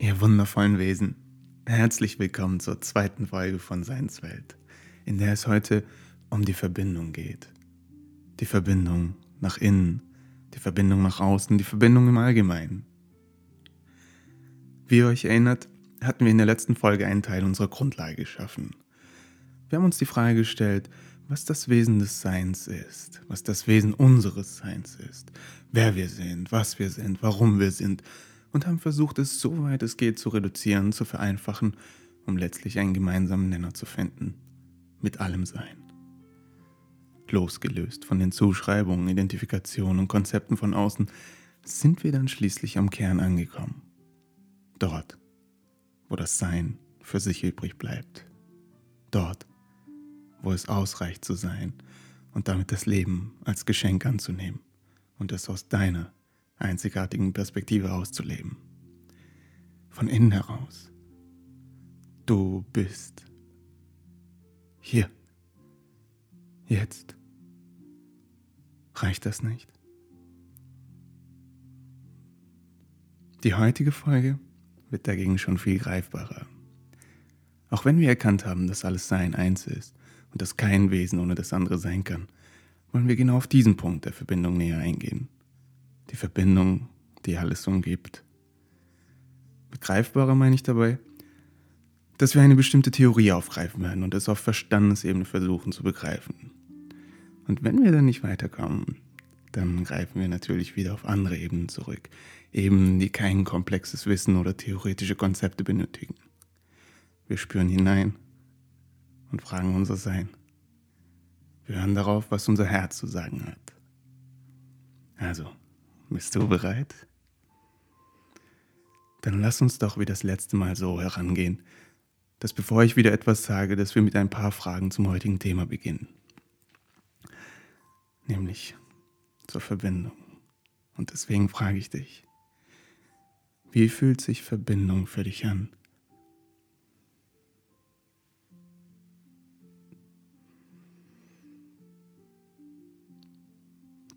Ihr wundervollen Wesen, herzlich willkommen zur zweiten Folge von Seinswelt, in der es heute um die Verbindung geht. Die Verbindung nach innen, die Verbindung nach außen, die Verbindung im Allgemeinen. Wie ihr euch erinnert, hatten wir in der letzten Folge einen Teil unserer Grundlage geschaffen. Wir haben uns die Frage gestellt, was das Wesen des Seins ist, was das Wesen unseres Seins ist, wer wir sind, was wir sind, warum wir sind und haben versucht, es so weit es geht zu reduzieren, zu vereinfachen, um letztlich einen gemeinsamen Nenner zu finden. Mit allem Sein. Losgelöst von den Zuschreibungen, Identifikationen und Konzepten von außen, sind wir dann schließlich am Kern angekommen. Dort, wo das Sein für sich übrig bleibt. Dort, wo es ausreicht zu sein und damit das Leben als Geschenk anzunehmen und es aus deiner einzigartigen Perspektive auszuleben. Von innen heraus. Du bist hier. Jetzt. Reicht das nicht? Die heutige Folge wird dagegen schon viel greifbarer. Auch wenn wir erkannt haben, dass alles Sein eins ist und dass kein Wesen ohne das andere sein kann, wollen wir genau auf diesen Punkt der Verbindung näher eingehen. Die Verbindung, die alles umgibt. Begreifbarer meine ich dabei, dass wir eine bestimmte Theorie aufgreifen werden und es auf Verstandesebene versuchen zu begreifen. Und wenn wir dann nicht weiterkommen, dann greifen wir natürlich wieder auf andere Ebenen zurück. Ebenen, die kein komplexes Wissen oder theoretische Konzepte benötigen. Wir spüren hinein und fragen unser Sein. Wir hören darauf, was unser Herz zu sagen hat. Also, bist du bereit? Dann lass uns doch wie das letzte Mal so herangehen, dass bevor ich wieder etwas sage, dass wir mit ein paar Fragen zum heutigen Thema beginnen. Nämlich zur Verbindung. Und deswegen frage ich dich, wie fühlt sich Verbindung für dich an?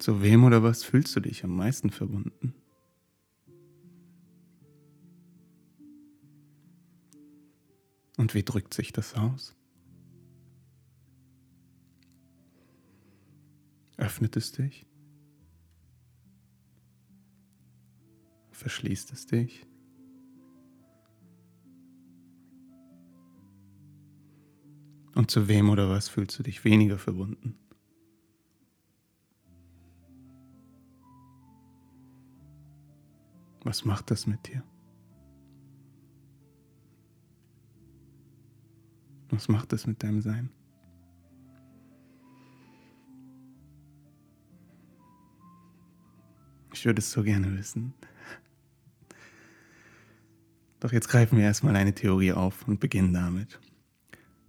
Zu wem oder was fühlst du dich am meisten verbunden? Und wie drückt sich das aus? Öffnet es dich? Verschließt es dich? Und zu wem oder was fühlst du dich weniger verbunden? Was macht das mit dir? Was macht das mit deinem Sein? Ich würde es so gerne wissen. Doch jetzt greifen wir erstmal eine Theorie auf und beginnen damit.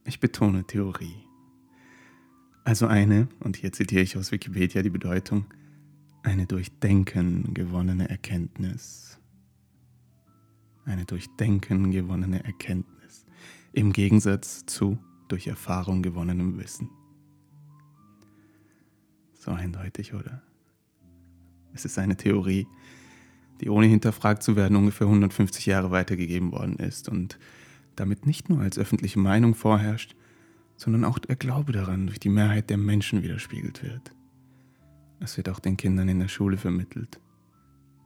Ich betone Theorie. Also eine, und hier zitiere ich aus Wikipedia die Bedeutung, eine durch Denken gewonnene Erkenntnis. Eine durch Denken gewonnene Erkenntnis. Im Gegensatz zu durch Erfahrung gewonnenem Wissen. So eindeutig, oder? Es ist eine Theorie, die ohne hinterfragt zu werden ungefähr 150 Jahre weitergegeben worden ist und damit nicht nur als öffentliche Meinung vorherrscht, sondern auch der Glaube daran durch die Mehrheit der Menschen widerspiegelt wird. Es wird auch den Kindern in der Schule vermittelt.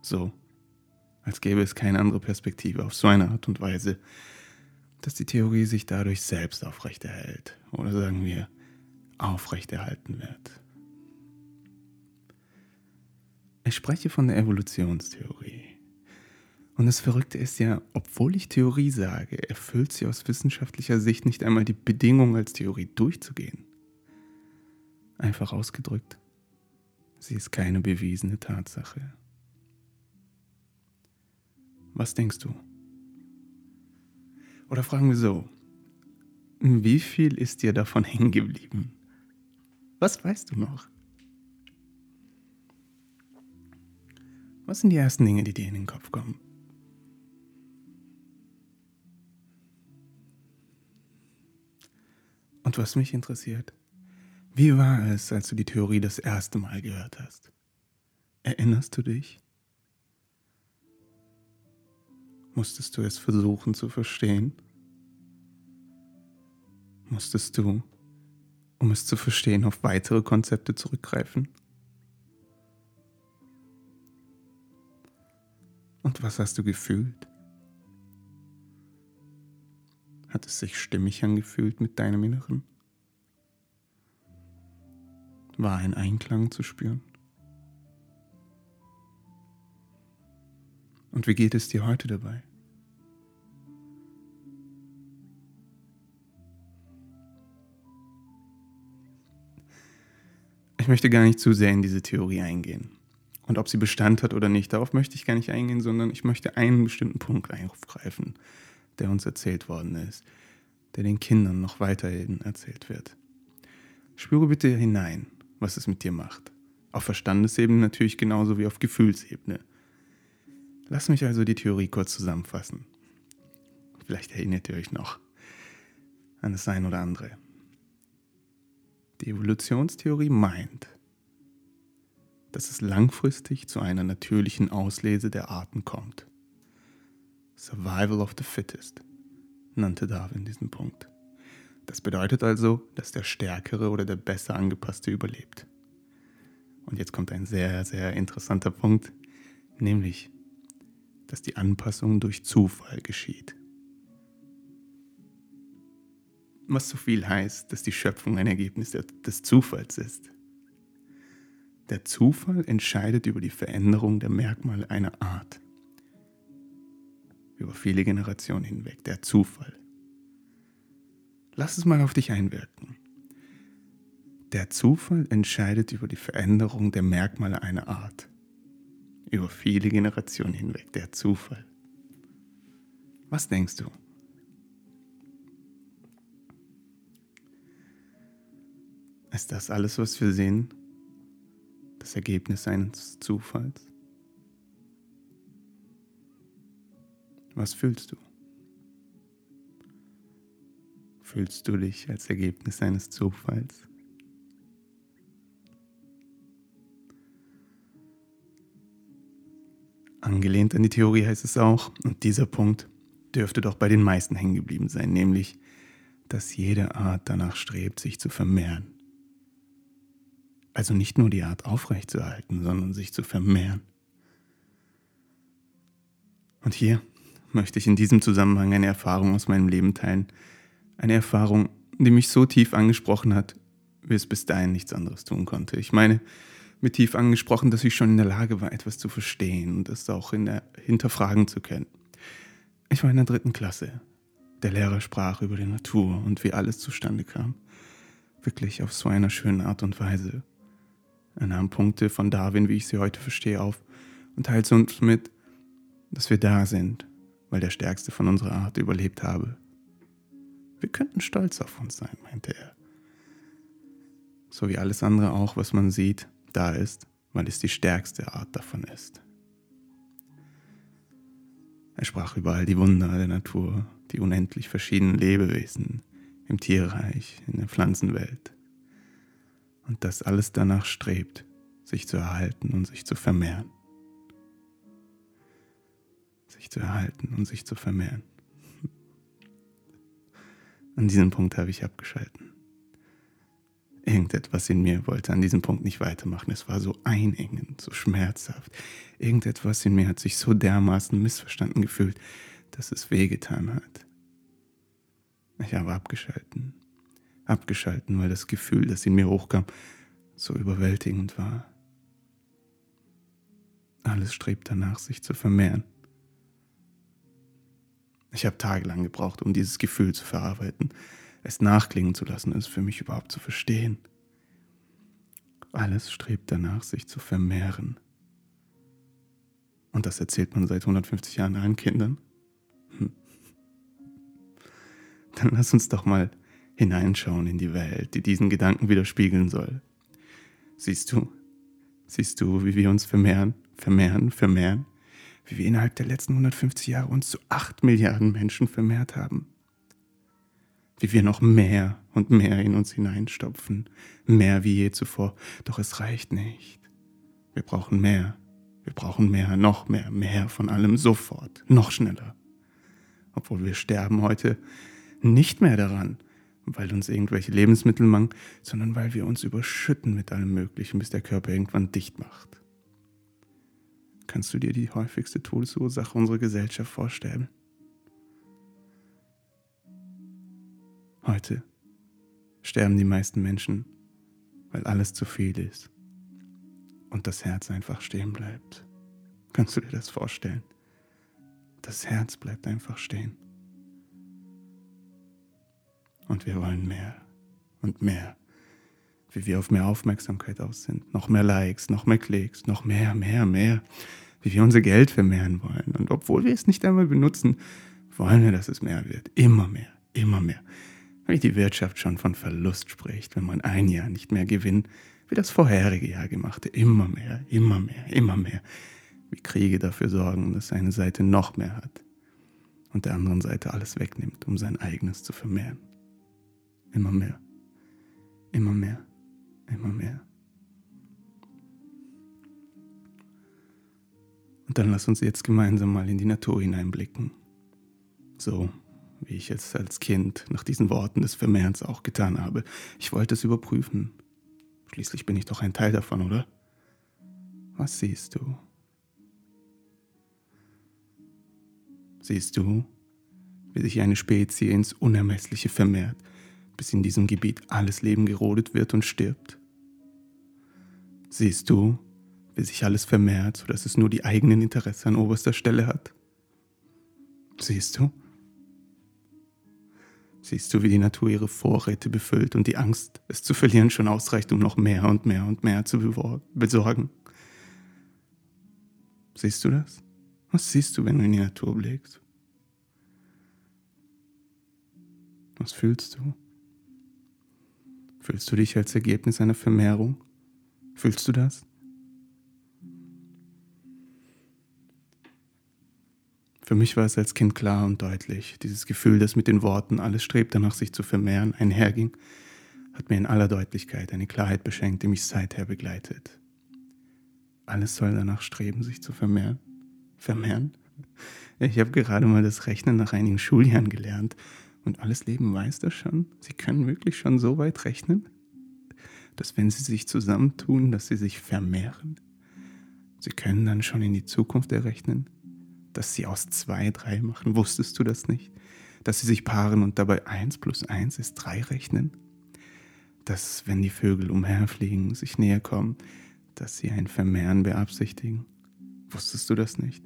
So, als gäbe es keine andere Perspektive auf so eine Art und Weise, dass die Theorie sich dadurch selbst aufrechterhält oder sagen wir aufrechterhalten wird. Ich spreche von der Evolutionstheorie. Und das Verrückte ist ja, obwohl ich Theorie sage, erfüllt sie aus wissenschaftlicher Sicht nicht einmal die Bedingung, als Theorie durchzugehen. Einfach ausgedrückt. Sie ist keine bewiesene Tatsache. Was denkst du? Oder fragen wir so, wie viel ist dir davon hängen geblieben? Was weißt du noch? Was sind die ersten Dinge, die dir in den Kopf kommen? Und was mich interessiert, wie war es, als du die Theorie das erste Mal gehört hast? Erinnerst du dich? Musstest du es versuchen zu verstehen? Musstest du, um es zu verstehen, auf weitere Konzepte zurückgreifen? Und was hast du gefühlt? Hat es sich stimmig angefühlt mit deinem Inneren? War ein Einklang zu spüren? Und wie geht es dir heute dabei? Ich möchte gar nicht zu sehr in diese Theorie eingehen. Und ob sie Bestand hat oder nicht, darauf möchte ich gar nicht eingehen, sondern ich möchte einen bestimmten Punkt aufgreifen, der uns erzählt worden ist, der den Kindern noch weiterhin erzählt wird. Spüre bitte hinein, was es mit dir macht. Auf Verstandesebene natürlich genauso wie auf Gefühlsebene. Lass mich also die Theorie kurz zusammenfassen. Vielleicht erinnert ihr euch noch an das ein oder andere. Die Evolutionstheorie meint, dass es langfristig zu einer natürlichen Auslese der Arten kommt. Survival of the Fittest nannte Darwin diesen Punkt. Das bedeutet also, dass der Stärkere oder der besser angepasste überlebt. Und jetzt kommt ein sehr, sehr interessanter Punkt, nämlich, dass die Anpassung durch Zufall geschieht. Was so viel heißt, dass die Schöpfung ein Ergebnis des Zufalls ist. Der Zufall entscheidet über die Veränderung der Merkmale einer Art. Über viele Generationen hinweg. Der Zufall. Lass es mal auf dich einwirken. Der Zufall entscheidet über die Veränderung der Merkmale einer Art. Über viele Generationen hinweg. Der Zufall. Was denkst du? Ist das alles, was wir sehen? Das Ergebnis eines Zufalls? Was fühlst du? Fühlst du dich als Ergebnis eines Zufalls? Angelehnt an die Theorie heißt es auch, und dieser Punkt dürfte doch bei den meisten hängen geblieben sein, nämlich, dass jede Art danach strebt, sich zu vermehren. Also nicht nur die Art aufrechtzuerhalten, sondern sich zu vermehren. Und hier möchte ich in diesem Zusammenhang eine Erfahrung aus meinem Leben teilen. Eine Erfahrung, die mich so tief angesprochen hat, wie es bis dahin nichts anderes tun konnte. Ich meine, mit tief angesprochen, dass ich schon in der Lage war, etwas zu verstehen und es auch der, hinterfragen zu können. Ich war in der dritten Klasse. Der Lehrer sprach über die Natur und wie alles zustande kam. Wirklich auf so einer schönen Art und Weise. Er nahm Punkte von Darwin, wie ich sie heute verstehe, auf und teilte uns mit, dass wir da sind, weil der Stärkste von unserer Art überlebt habe. Wir könnten stolz auf uns sein, meinte er. So wie alles andere auch, was man sieht, da ist, weil es die stärkste Art davon ist. Er sprach über all die Wunder der Natur, die unendlich verschiedenen Lebewesen im Tierreich, in der Pflanzenwelt. Und dass alles danach strebt, sich zu erhalten und sich zu vermehren sich zu erhalten und sich zu vermehren. An diesem Punkt habe ich abgeschalten. Irgendetwas in mir wollte an diesem Punkt nicht weitermachen. Es war so einengend, so schmerzhaft. Irgendetwas in mir hat sich so dermaßen missverstanden gefühlt, dass es wehgetan hat. Ich habe abgeschalten. Abgeschalten, weil das Gefühl, das in mir hochkam, so überwältigend war. Alles strebt danach, sich zu vermehren. Ich habe tagelang gebraucht, um dieses Gefühl zu verarbeiten, es nachklingen zu lassen, es für mich überhaupt zu verstehen. Alles strebt danach, sich zu vermehren. Und das erzählt man seit 150 Jahren allen Kindern. Hm. Dann lass uns doch mal hineinschauen in die Welt, die diesen Gedanken widerspiegeln soll. Siehst du, siehst du, wie wir uns vermehren, vermehren, vermehren? Wie wir innerhalb der letzten 150 Jahre uns zu 8 Milliarden Menschen vermehrt haben. Wie wir noch mehr und mehr in uns hineinstopfen, mehr wie je zuvor. Doch es reicht nicht. Wir brauchen mehr. Wir brauchen mehr, noch mehr, mehr von allem sofort, noch schneller, obwohl wir sterben heute nicht mehr daran, weil uns irgendwelche Lebensmittel mangeln, sondern weil wir uns überschütten mit allem Möglichen, bis der Körper irgendwann dicht macht. Kannst du dir die häufigste Todesursache unserer Gesellschaft vorstellen? Heute sterben die meisten Menschen, weil alles zu viel ist und das Herz einfach stehen bleibt. Kannst du dir das vorstellen? Das Herz bleibt einfach stehen. Und wir wollen mehr und mehr. Wie wir auf mehr Aufmerksamkeit aus sind. Noch mehr Likes, noch mehr Klicks, noch mehr, mehr, mehr. Wie wir unser Geld vermehren wollen. Und obwohl wir es nicht einmal benutzen, wollen wir, dass es mehr wird. Immer mehr, immer mehr. Wie die Wirtschaft schon von Verlust spricht, wenn man ein Jahr nicht mehr gewinnt, wie das vorherige Jahr gemachte. Immer mehr, immer mehr, immer mehr. Wie Kriege dafür sorgen, dass eine Seite noch mehr hat und der anderen Seite alles wegnimmt, um sein eigenes zu vermehren. Immer mehr. Immer mehr. Immer mehr. Und dann lass uns jetzt gemeinsam mal in die Natur hineinblicken. So wie ich es als Kind nach diesen Worten des Vermehrens auch getan habe. Ich wollte es überprüfen. Schließlich bin ich doch ein Teil davon, oder? Was siehst du? Siehst du, wie sich eine Spezie ins Unermessliche vermehrt, bis in diesem Gebiet alles Leben gerodet wird und stirbt? Siehst du, wie sich alles vermehrt, sodass es nur die eigenen Interessen an oberster Stelle hat? Siehst du? Siehst du, wie die Natur ihre Vorräte befüllt und die Angst, es zu verlieren, schon ausreicht, um noch mehr und mehr und mehr zu besorgen? Siehst du das? Was siehst du, wenn du in die Natur blickst? Was fühlst du? Fühlst du dich als Ergebnis einer Vermehrung? Fühlst du das? Für mich war es als Kind klar und deutlich. Dieses Gefühl, das mit den Worten alles strebt danach, sich zu vermehren, einherging, hat mir in aller Deutlichkeit eine Klarheit beschenkt, die mich seither begleitet. Alles soll danach streben, sich zu vermehren. Vermehren? Ich habe gerade mal das Rechnen nach einigen Schuljahren gelernt und alles Leben weiß das schon. Sie können wirklich schon so weit rechnen, dass wenn sie sich zusammentun, dass sie sich vermehren. Sie können dann schon in die Zukunft errechnen, dass sie aus zwei drei machen. Wusstest du das nicht? Dass sie sich paaren und dabei eins plus eins ist drei rechnen? Dass, wenn die Vögel umherfliegen, sich näher kommen, dass sie ein Vermehren beabsichtigen? Wusstest du das nicht?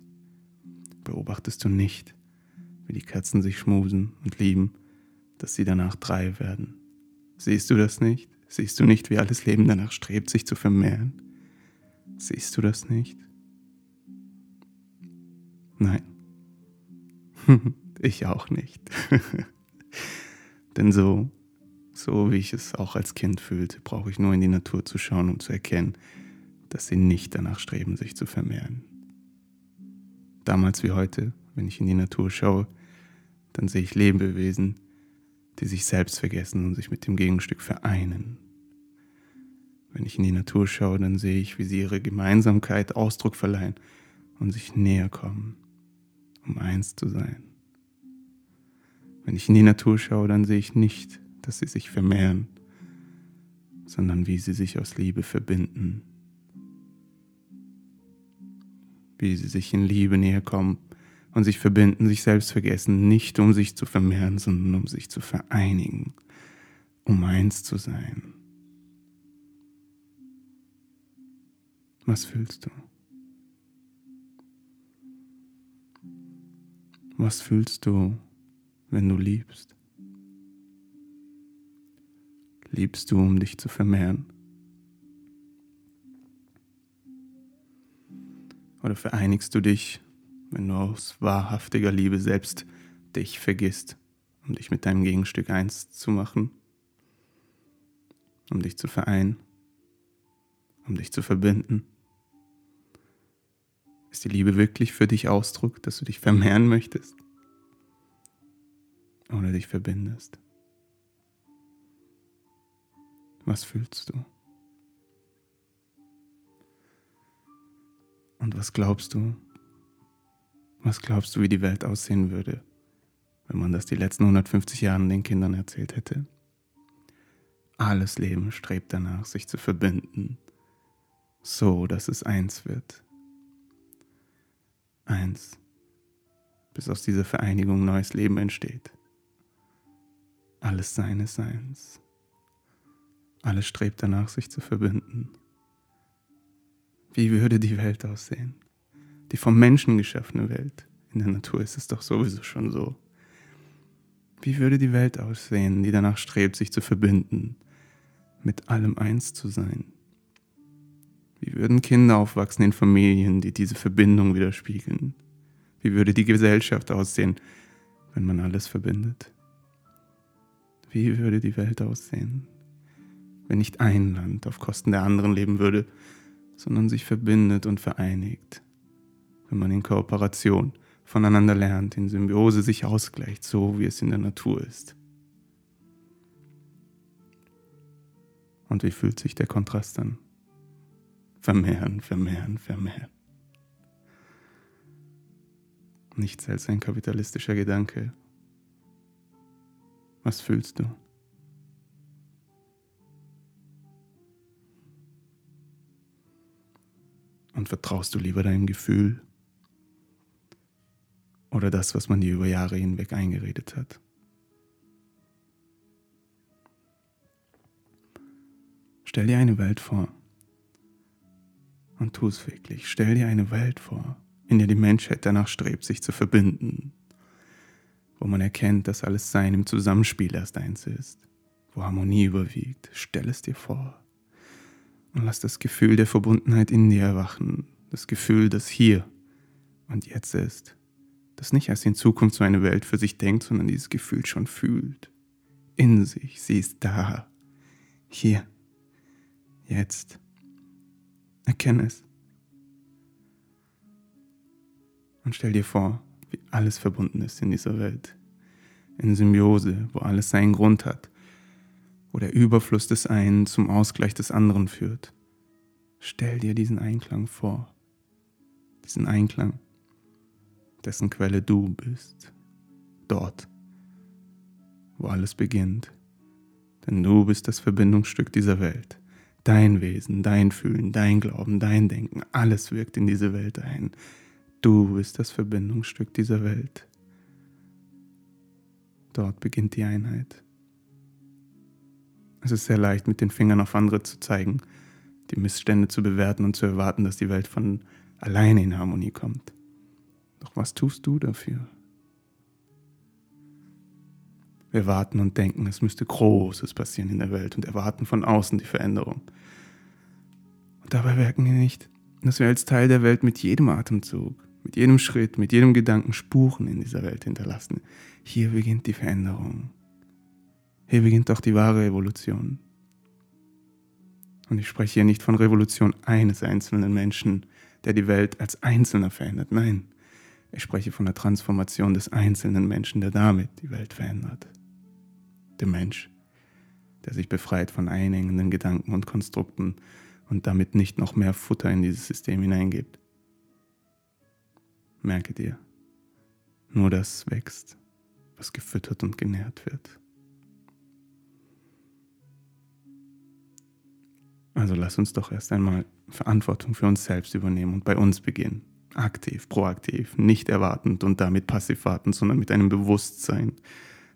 Beobachtest du nicht, wie die Katzen sich schmusen und lieben, dass sie danach drei werden. Siehst du das nicht? Siehst du nicht, wie alles Leben danach strebt, sich zu vermehren? Siehst du das nicht? Nein. ich auch nicht. Denn so, so wie ich es auch als Kind fühlte, brauche ich nur in die Natur zu schauen, um zu erkennen, dass sie nicht danach streben, sich zu vermehren. Damals wie heute, wenn ich in die Natur schaue, dann sehe ich Lebewesen, die sich selbst vergessen und sich mit dem Gegenstück vereinen. Wenn ich in die Natur schaue, dann sehe ich, wie sie ihre Gemeinsamkeit Ausdruck verleihen und sich näher kommen, um eins zu sein. Wenn ich in die Natur schaue, dann sehe ich nicht, dass sie sich vermehren, sondern wie sie sich aus Liebe verbinden, wie sie sich in Liebe näher kommen und sich verbinden, sich selbst vergessen, nicht um sich zu vermehren, sondern um sich zu vereinigen, um eins zu sein. Was fühlst du? Was fühlst du, wenn du liebst? Liebst du, um dich zu vermehren? Oder vereinigst du dich wenn du aus wahrhaftiger Liebe selbst dich vergisst, um dich mit deinem Gegenstück eins zu machen, um dich zu vereinen, um dich zu verbinden. Ist die Liebe wirklich für dich Ausdruck, dass du dich vermehren möchtest oder dich verbindest? Was fühlst du? Und was glaubst du, was glaubst du, wie die Welt aussehen würde, wenn man das die letzten 150 Jahre den Kindern erzählt hätte. Alles Leben strebt danach, sich zu verbinden, so dass es eins wird. Eins, bis aus dieser Vereinigung neues Leben entsteht. Alles seines Seins. Alles strebt danach, sich zu verbinden. Wie würde die Welt aussehen? Die vom Menschen geschaffene Welt. In der Natur ist es doch sowieso schon so. Wie würde die Welt aussehen, die danach strebt, sich zu verbinden, mit allem eins zu sein? Wie würden Kinder aufwachsen in Familien, die diese Verbindung widerspiegeln? Wie würde die Gesellschaft aussehen, wenn man alles verbindet? Wie würde die Welt aussehen, wenn nicht ein Land auf Kosten der anderen leben würde, sondern sich verbindet und vereinigt? Wenn man in Kooperation voneinander lernt, in Symbiose sich ausgleicht, so wie es in der Natur ist. Und wie fühlt sich der Kontrast an? Vermehren, vermehren, vermehren. Nichts als ein kapitalistischer Gedanke. Was fühlst du? Und vertraust du lieber deinem Gefühl oder das, was man dir über Jahre hinweg eingeredet hat? Stell dir eine Welt vor und tu es wirklich. Stell dir eine Welt vor, in der die Menschheit danach strebt, sich zu verbinden, wo man erkennt, dass alles Sein im Zusammenspiel erst eins ist, wo Harmonie überwiegt. Stell es dir vor und lass das Gefühl der Verbundenheit in dir erwachen, das Gefühl, das hier und jetzt ist, das nicht erst in Zukunft so eine Welt für sich denkt, sondern dieses Gefühl schon fühlt, in sich, sie ist da, hier, jetzt. Erkenne es. Und stell dir vor, wie alles verbunden ist in dieser Welt. In Symbiose, wo alles seinen Grund hat, wo der Überfluss des einen zum Ausgleich des anderen führt. Stell dir diesen Einklang vor. Diesen Einklang, dessen Quelle du bist. Dort, wo alles beginnt. Denn du bist das Verbindungsstück dieser Welt. Dein Wesen, dein Fühlen, dein Glauben, dein Denken, alles wirkt in diese Welt ein. Du bist das Verbindungsstück dieser Welt. Dort beginnt die Einheit. Es ist sehr leicht, mit den Fingern auf andere zu zeigen, die Missstände zu bewerten und zu erwarten, dass die Welt von alleine in Harmonie kommt. Doch was tust du dafür? Wir warten und denken, es müsste Großes passieren in der Welt und erwarten von außen die Veränderung. Und dabei merken wir nicht, dass wir als Teil der Welt mit jedem Atemzug, mit jedem Schritt, mit jedem Gedanken Spuren in dieser Welt hinterlassen. Hier beginnt die Veränderung. Hier beginnt auch die wahre Evolution. Und ich spreche hier nicht von Revolution eines einzelnen Menschen, der die Welt als Einzelner verändert. Nein, ich spreche von der Transformation des einzelnen Menschen, der damit die Welt verändert. Der Mensch, der sich befreit von einengenden Gedanken und Konstrukten und damit nicht noch mehr Futter in dieses System hineingibt. Merke dir, nur das wächst, was gefüttert und genährt wird. Also lass uns doch erst einmal Verantwortung für uns selbst übernehmen und bei uns beginnen. Aktiv, proaktiv, nicht erwartend und damit passiv wartend, sondern mit einem Bewusstsein,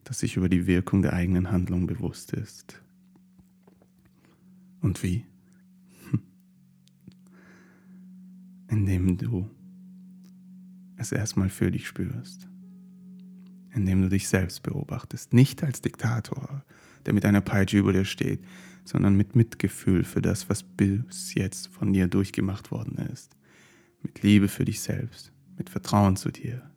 das sich über die Wirkung der eigenen Handlung bewusst ist. Und wie? Indem du es erstmal für dich spürst. Indem du dich selbst beobachtest. Nicht als Diktator, der mit einer Peitsche über dir steht, sondern mit Mitgefühl für das, was bis jetzt von dir durchgemacht worden ist. Mit Liebe für dich selbst, mit Vertrauen zu dir.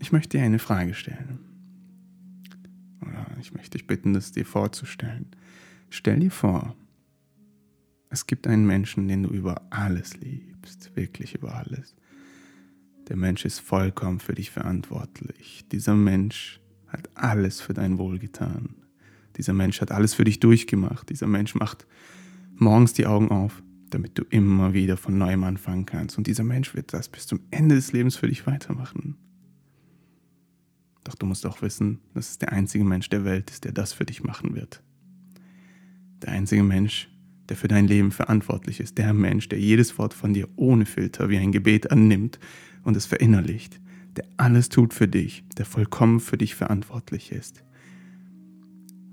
Ich möchte dir eine Frage stellen. Oder ich möchte dich bitten, das dir vorzustellen. Stell dir vor, es gibt einen Menschen, den du über alles liebst, wirklich über alles. Der Mensch ist vollkommen für dich verantwortlich. Dieser Mensch hat alles für dein Wohl getan. Dieser Mensch hat alles für dich durchgemacht. Dieser Mensch macht morgens die Augen auf, damit du immer wieder von neuem anfangen kannst. Und dieser Mensch wird das bis zum Ende des Lebens für dich weitermachen. Doch du musst auch wissen, dass es der einzige Mensch der Welt ist, der das für dich machen wird. Der einzige Mensch, der für dein Leben verantwortlich ist. Der Mensch, der jedes Wort von dir ohne Filter wie ein Gebet annimmt und es verinnerlicht. Der alles tut für dich, der vollkommen für dich verantwortlich ist.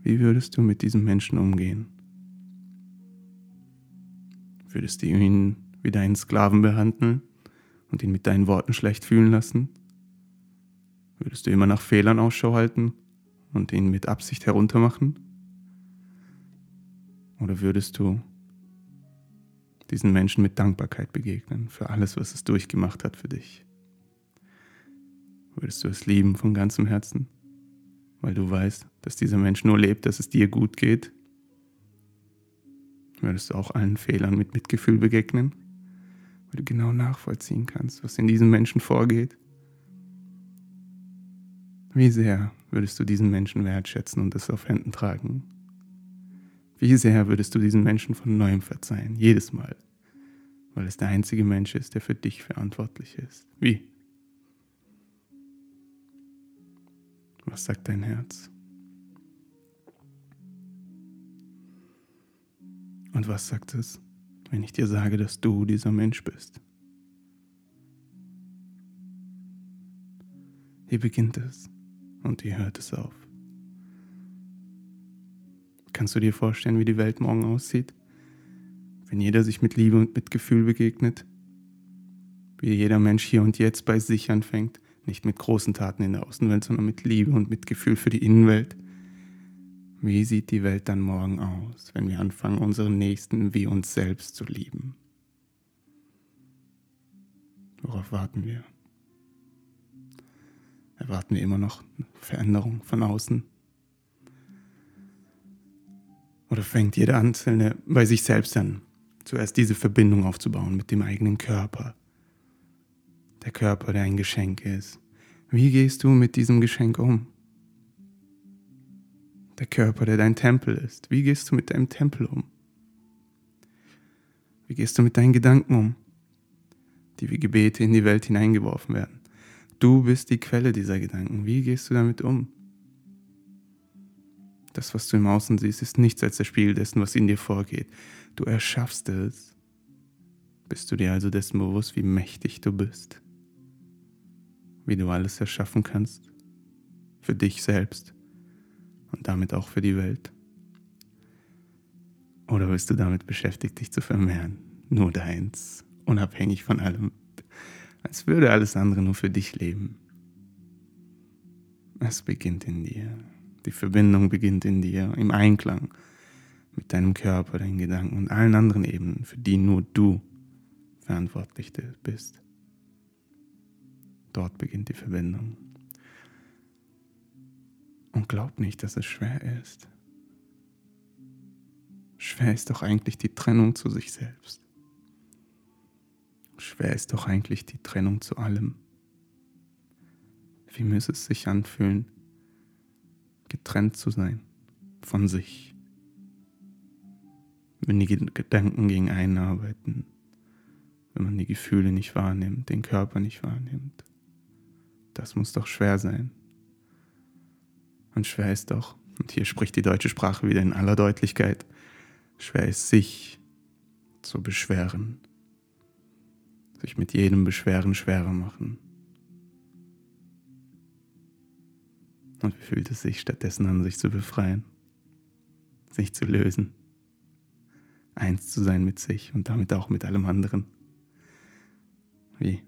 Wie würdest du mit diesem Menschen umgehen? Würdest du ihn wie deinen Sklaven behandeln und ihn mit deinen Worten schlecht fühlen lassen? Würdest du immer nach Fehlern Ausschau halten und ihn mit Absicht heruntermachen? Oder würdest du diesen Menschen mit Dankbarkeit begegnen für alles, was es durchgemacht hat für dich? Würdest du es lieben von ganzem Herzen, weil du weißt, dass dieser Mensch nur lebt, dass es dir gut geht? Würdest du auch allen Fehlern mit Mitgefühl begegnen, weil du genau nachvollziehen kannst, was in diesem Menschen vorgeht? Wie sehr würdest du diesen Menschen wertschätzen und es auf Händen tragen? Wie sehr würdest du diesen Menschen von neuem verzeihen, jedes Mal, weil es der einzige Mensch ist, der für dich verantwortlich ist? Wie? Was sagt dein Herz? Und was sagt es, wenn ich dir sage, dass du dieser Mensch bist? Hier beginnt es und hier hört es auf. Kannst du dir vorstellen, wie die Welt morgen aussieht? Wenn jeder sich mit Liebe und Mitgefühl begegnet? Wie jeder Mensch hier und jetzt bei sich anfängt, nicht mit großen Taten in der Außenwelt, sondern mit Liebe und Mitgefühl für die Innenwelt? Wie sieht die Welt dann morgen aus, wenn wir anfangen, unseren Nächsten wie uns selbst zu lieben? Worauf warten wir? Erwarten wir immer noch Veränderung von außen? Oder fängt jeder Einzelne bei sich selbst an, zuerst diese Verbindung aufzubauen mit dem eigenen Körper? Der Körper, der ein Geschenk ist. Wie gehst du mit diesem Geschenk um? Der Körper, der dein Tempel ist. Wie gehst du mit deinem Tempel um? Wie gehst du mit deinen Gedanken um, die wie Gebete in die Welt hineingeworfen werden? Du bist die Quelle dieser Gedanken. Wie gehst du damit um? Das, was du im Außen siehst, ist nichts als der Spiegel dessen, was in dir vorgeht. Du erschaffst es. Bist du dir also dessen bewusst, wie mächtig du bist? Wie du alles erschaffen kannst? Für dich selbst und damit auch für die Welt? Oder bist du damit beschäftigt, dich zu vermehren? Nur deins, unabhängig von allem. Als würde alles andere nur für dich leben. Es beginnt in dir. Die Verbindung beginnt in dir, im Einklang mit deinem Körper, deinen Gedanken und allen anderen Ebenen, für die nur du verantwortlich bist. Dort beginnt die Verbindung. Und glaub nicht, dass es schwer ist. Schwer ist doch eigentlich die Trennung zu sich selbst. Schwer ist doch eigentlich die Trennung zu allem. Wie müsste es sich anfühlen, getrennt zu sein von sich. Wenn die Gedanken gegen einen arbeiten, wenn man die Gefühle nicht wahrnimmt, den Körper nicht wahrnimmt. Das muss doch schwer sein. Und schwer ist doch, und hier spricht die deutsche Sprache wieder in aller Deutlichkeit, schwer ist sich zu beschweren, sich mit jedem Beschweren schwerer machen. Und wie fühlt es sich stattdessen an, sich zu befreien, sich zu lösen, eins zu sein mit sich und damit auch mit allem anderen? Wie?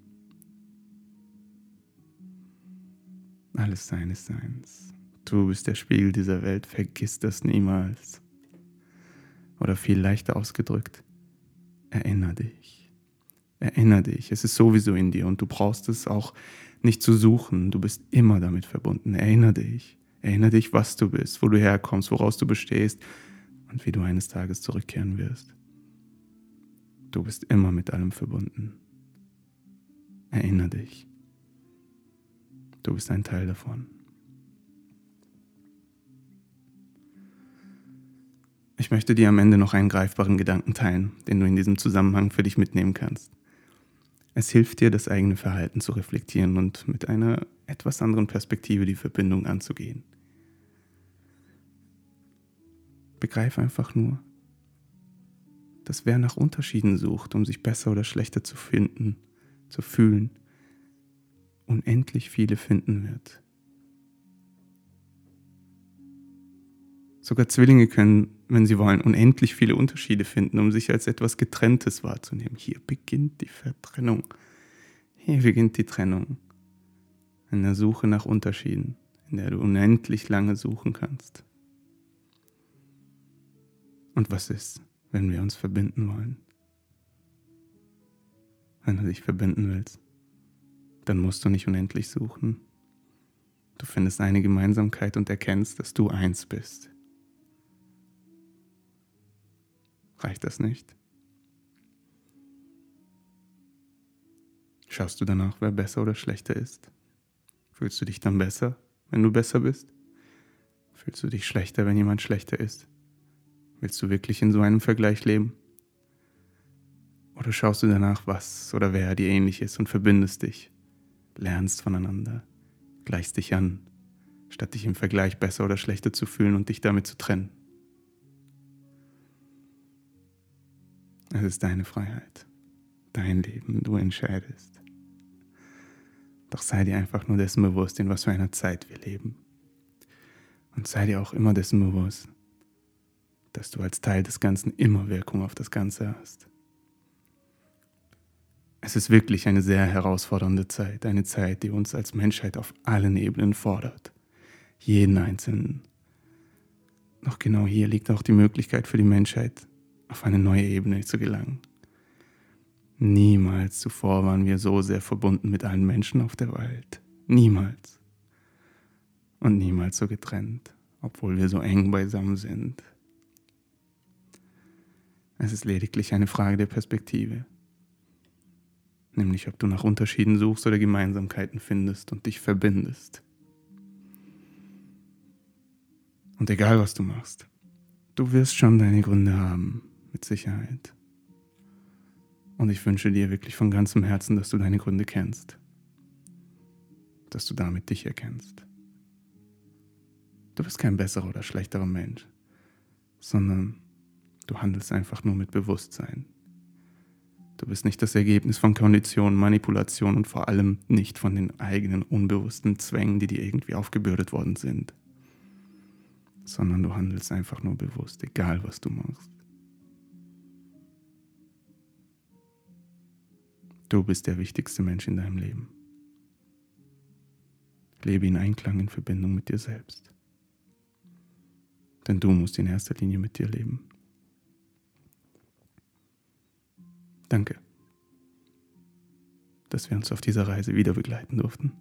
Alles Sein ist Seins. Du bist der Spiegel dieser Welt, vergiss das niemals. Oder viel leichter ausgedrückt, erinnere dich. Erinnere dich, es ist sowieso in dir und du brauchst es auch nicht zu suchen. Du bist immer damit verbunden. Erinnere dich. Erinnere dich, was du bist, wo du herkommst, woraus du bestehst und wie du eines Tages zurückkehren wirst. Du bist immer mit allem verbunden. Erinnere dich. Du bist ein Teil davon. Ich möchte dir am Ende noch einen greifbaren Gedanken teilen, den du in diesem Zusammenhang für dich mitnehmen kannst. Es hilft dir, das eigene Verhalten zu reflektieren und mit einer etwas anderen Perspektive die Verbindung anzugehen. Begreif einfach nur, dass wer nach Unterschieden sucht, um sich besser oder schlechter zu finden, zu fühlen, unendlich viele finden wird. Sogar Zwillinge können, wenn sie wollen, unendlich viele Unterschiede finden, um sich als etwas Getrenntes wahrzunehmen. Hier beginnt die Vertrennung. Hier beginnt die Trennung. In der Suche nach Unterschieden, in der du unendlich lange suchen kannst. Und was ist, wenn wir uns verbinden wollen? Wenn du dich verbinden willst, dann musst du nicht unendlich suchen. Du findest eine Gemeinsamkeit und erkennst, dass du eins bist. Reicht das nicht? Schaust du danach, wer besser oder schlechter ist? Fühlst du dich dann besser, wenn du besser bist? Fühlst du dich schlechter, wenn jemand schlechter ist? Willst du wirklich in so einem Vergleich leben? Oder schaust du danach, was oder wer dir ähnlich ist und verbindest dich, lernst voneinander, gleichst dich an, statt dich im Vergleich besser oder schlechter zu fühlen und dich damit zu trennen? Es ist deine Freiheit, dein Leben, du entscheidest. Doch sei dir einfach nur dessen bewusst, in was für einer Zeit wir leben. Und sei dir auch immer dessen bewusst, dass du als Teil des Ganzen immer Wirkung auf das Ganze hast. Es ist wirklich eine sehr herausfordernde Zeit, eine Zeit, die uns als Menschheit auf allen Ebenen fordert, jeden Einzelnen. Doch genau hier liegt auch die Möglichkeit für die Menschheit, auf eine neue Ebene zu gelangen. Niemals zuvor waren wir so sehr verbunden mit allen Menschen auf der Welt. Niemals. Und niemals so getrennt, obwohl wir so eng beisammen sind. Es ist lediglich eine Frage der Perspektive. Nämlich ob du nach Unterschieden suchst oder Gemeinsamkeiten findest und dich verbindest. Und egal was du machst, du wirst schon deine Gründe haben, mit Sicherheit. Und ich wünsche dir wirklich von ganzem Herzen, dass du deine Gründe kennst. Dass du damit dich erkennst. Du bist kein besserer oder schlechterer Mensch, sondern du handelst einfach nur mit Bewusstsein. Du bist nicht das Ergebnis von Konditionen, Manipulation und vor allem nicht von den eigenen unbewussten Zwängen, die dir irgendwie aufgebürdet worden sind, sondern du handelst einfach nur bewusst, egal was du machst. Du bist der wichtigste Mensch in deinem Leben. Lebe in Einklang, in Verbindung mit dir selbst. Denn du musst in erster Linie mit dir leben. Danke, dass wir uns auf dieser Reise wieder begleiten durften.